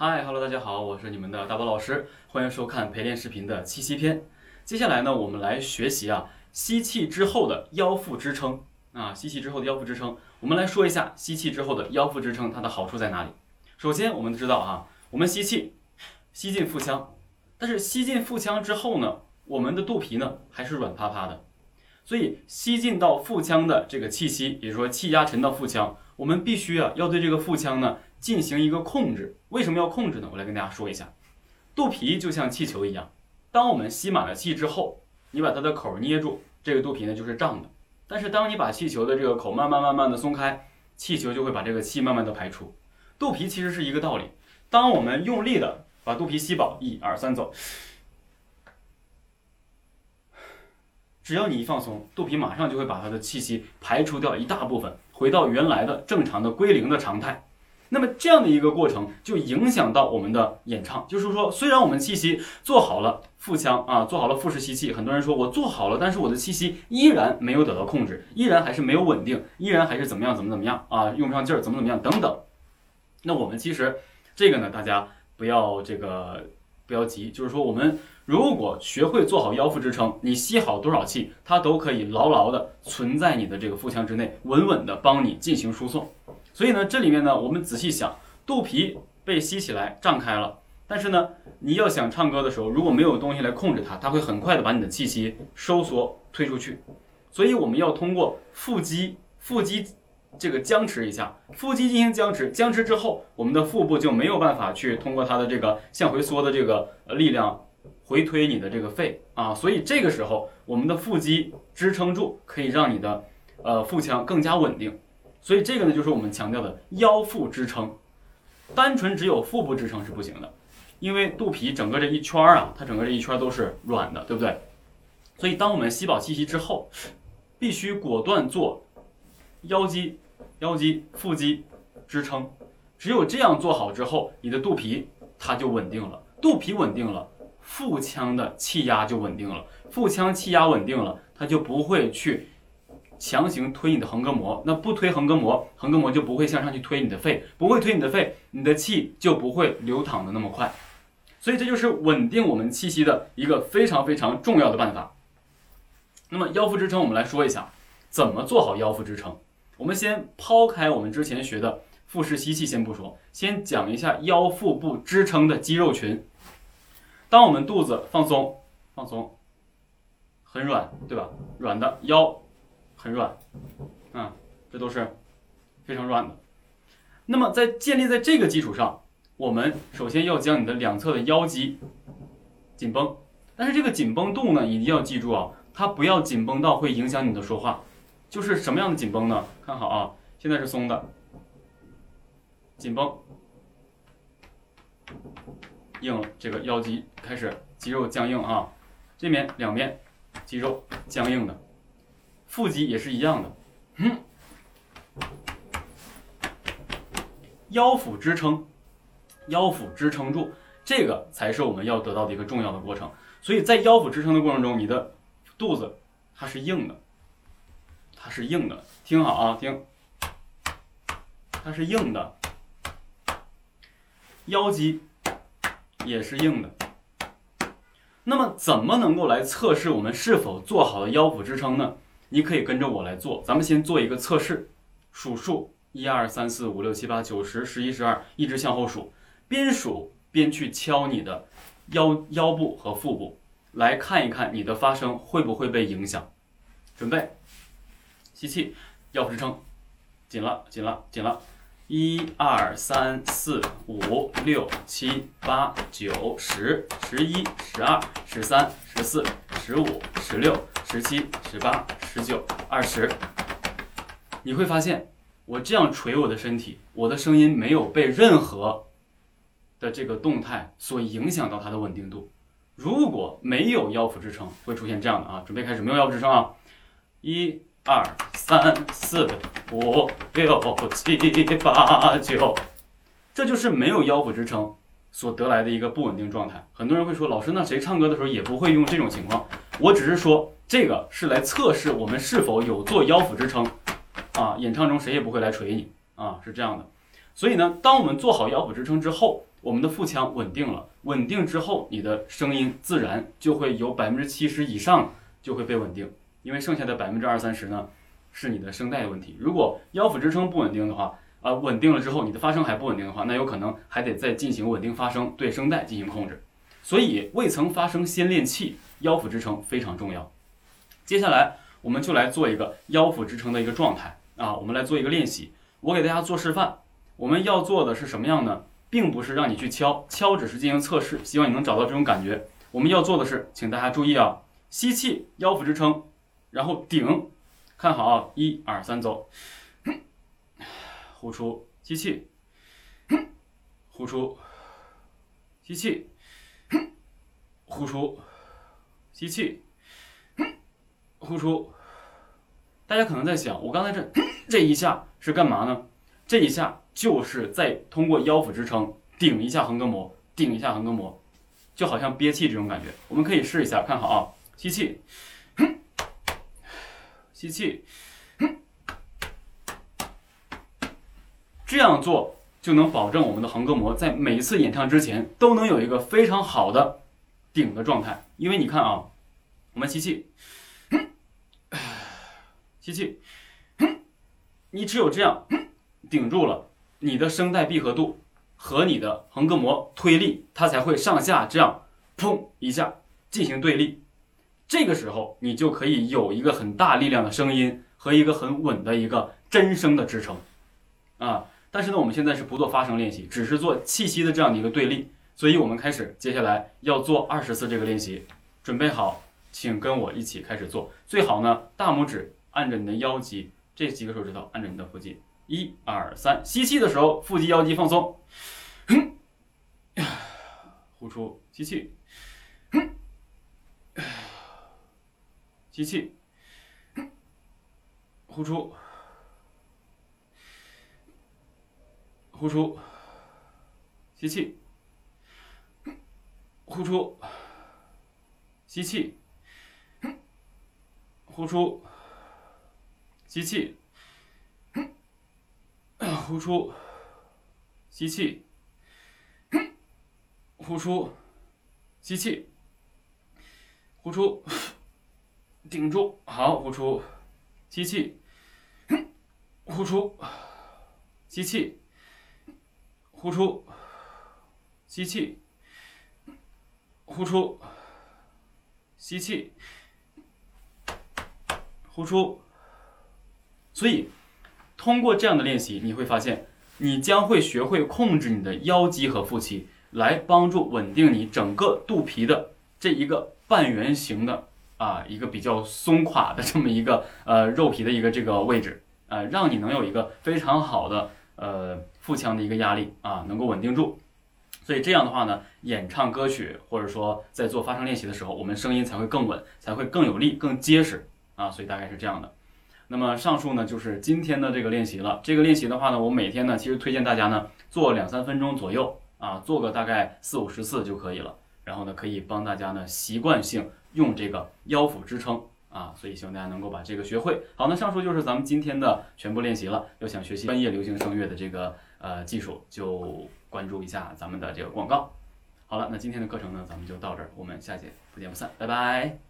嗨，Hello，大家好，我是你们的大宝老师，欢迎收看陪练视频的气息篇。接下来呢，我们来学习啊，吸气之后的腰腹支撑啊，吸气之后的腰腹支撑。我们来说一下吸气之后的腰腹支撑，它的好处在哪里？首先，我们知道啊，我们吸气，吸进腹腔，但是吸进腹腔之后呢，我们的肚皮呢还是软趴趴的，所以吸进到腹腔的这个气息，也就是说气压沉到腹腔，我们必须啊要对这个腹腔呢。进行一个控制，为什么要控制呢？我来跟大家说一下，肚皮就像气球一样，当我们吸满了气之后，你把它的口捏住，这个肚皮呢就是胀的。但是当你把气球的这个口慢慢慢慢的松开，气球就会把这个气慢慢的排出。肚皮其实是一个道理，当我们用力的把肚皮吸饱，一二三走，只要你一放松，肚皮马上就会把它的气息排除掉一大部分，回到原来的正常的归零的常态。那么这样的一个过程就影响到我们的演唱，就是说，虽然我们气息做好了腹腔啊，做好了腹式吸气，很多人说我做好了，但是我的气息依然没有得到控制，依然还是没有稳定，依然还是怎么样怎么怎么样啊，用不上劲儿，怎么怎么样等等。那我们其实这个呢，大家不要这个不要急，就是说我们如果学会做好腰腹支撑，你吸好多少气，它都可以牢牢的存在你的这个腹腔之内，稳稳的帮你进行输送。所以呢，这里面呢，我们仔细想，肚皮被吸起来胀开了，但是呢，你要想唱歌的时候，如果没有东西来控制它，它会很快的把你的气息收缩推出去。所以我们要通过腹肌，腹肌这个僵持一下，腹肌进行僵持，僵持之后，我们的腹部就没有办法去通过它的这个向回缩的这个力量回推你的这个肺啊。所以这个时候，我们的腹肌支撑住，可以让你的呃腹腔更加稳定。所以这个呢，就是我们强调的腰腹支撑，单纯只有腹部支撑是不行的，因为肚皮整个这一圈啊，它整个这一圈都是软的，对不对？所以当我们吸饱气息之后，必须果断做腰肌、腰肌、腹肌支撑，只有这样做好之后，你的肚皮它就稳定了，肚皮稳定了，腹腔的气压就稳定了，腹腔气压稳定了，它就不会去。强行推你的横膈膜，那不推横膈膜，横膈膜就不会向上去推你的肺，不会推你的肺，你的气就不会流淌的那么快。所以这就是稳定我们气息的一个非常非常重要的办法。那么腰腹支撑，我们来说一下怎么做好腰腹支撑。我们先抛开我们之前学的腹式吸气先不说，先讲一下腰腹部支撑的肌肉群。当我们肚子放松，放松，很软，对吧？软的腰。很软，啊，这都是非常软的。那么在建立在这个基础上，我们首先要将你的两侧的腰肌紧绷，但是这个紧绷度呢，一定要记住啊，它不要紧绷到会影响你的说话。就是什么样的紧绷呢？看好啊，现在是松的，紧绷，硬，这个腰肌开始肌肉僵硬啊，这边两边肌肉僵硬的。腹肌也是一样的，嗯，腰腹支撑，腰腹支撑住，这个才是我们要得到的一个重要的过程。所以在腰腹支撑的过程中，你的肚子它是硬的，它是硬的，听好啊，听，它是硬的，腰肌也是硬的。那么，怎么能够来测试我们是否做好了腰腹支撑呢？你可以跟着我来做，咱们先做一个测试，数数一二三四五六七八九十十一十二，一直向后数，边数边去敲你的腰腰部和腹部，来看一看你的发声会不会被影响。准备，吸气，腰腹支撑，紧了，紧了，紧了。一二三四五六七八九十十一十二十三十四十五十六十七十八十九二十，你会发现，我这样捶我的身体，我的声音没有被任何的这个动态所影响到它的稳定度。如果没有腰腹支撑，会出现这样的啊，准备开始，没有腰腹支撑啊，一。二三四五六七八九，这就是没有腰腹支撑所得来的一个不稳定状态。很多人会说，老师，那谁唱歌的时候也不会用这种情况？我只是说，这个是来测试我们是否有做腰腹支撑啊。演唱中谁也不会来锤你啊，是这样的。所以呢，当我们做好腰腹支撑之后，我们的腹腔稳定了，稳定之后，你的声音自然就会有百分之七十以上就会被稳定，因为剩下的百分之二三十呢，是你的声带问题。如果腰腹支撑不稳定的话，啊，稳定了之后，你的发声还不稳定的话，那有可能还得再进行稳定发声，对声带进行控制。所以，未曾发声先练气，腰腹支撑非常重要。接下来，我们就来做一个腰腹支撑的一个状态啊，我们来做一个练习。我给大家做示范。我们要做的是什么样呢？并不是让你去敲，敲只是进行测试，希望你能找到这种感觉。我们要做的是，请大家注意啊，吸气，腰腹支撑，然后顶，看好啊，一二三，走。呼出，吸气，呼出，吸气，呼出，吸气，呼出。大家可能在想，我刚才这这一下是干嘛呢？这一下就是在通过腰腹支撑顶一下横膈膜，顶一下横膈膜，就好像憋气这种感觉。我们可以试一下，看好啊，吸气，吸气。这样做就能保证我们的横膈膜在每一次演唱之前都能有一个非常好的顶的状态。因为你看啊，我们吸气，吸气，你只有这样顶住了，你的声带闭合度和你的横膈膜推力，它才会上下这样砰一下进行对力。这个时候你就可以有一个很大力量的声音和一个很稳的一个真声的支撑啊。但是呢，我们现在是不做发声练习，只是做气息的这样的一个对立。所以我们开始，接下来要做二十次这个练习。准备好，请跟我一起开始做。最好呢，大拇指按着你的腰肌，这几个手指头按着你的腹肌。一二三，吸气的时候，腹肌腰肌放松。呼出，吸气。吸气。呼出。呼出，吸气，呼出，吸气，呼出，吸气，呼出，吸气，呼出，吸气，呼出，顶住，好，呼出，吸气，呼出，吸气。呼出，吸气，呼出，吸气，呼出。所以，通过这样的练习，你会发现，你将会学会控制你的腰肌和腹肌，来帮助稳定你整个肚皮的这一个半圆形的啊一个比较松垮的这么一个 呃肉皮的一个这个位置，呃，让你能有一个非常好的呃。腹腔的一个压力啊，能够稳定住，所以这样的话呢，演唱歌曲或者说在做发声练习的时候，我们声音才会更稳，才会更有力、更结实啊。所以大概是这样的。那么上述呢就是今天的这个练习了。这个练习的话呢，我每天呢其实推荐大家呢做两三分钟左右啊，做个大概四五十次就可以了。然后呢可以帮大家呢习惯性用这个腰腹支撑。啊，所以希望大家能够把这个学会。好，那上述就是咱们今天的全部练习了。要想学习专业流行声乐的这个呃技术，就关注一下咱们的这个广告。好了，那今天的课程呢，咱们就到这儿，我们下节不见不散，拜拜。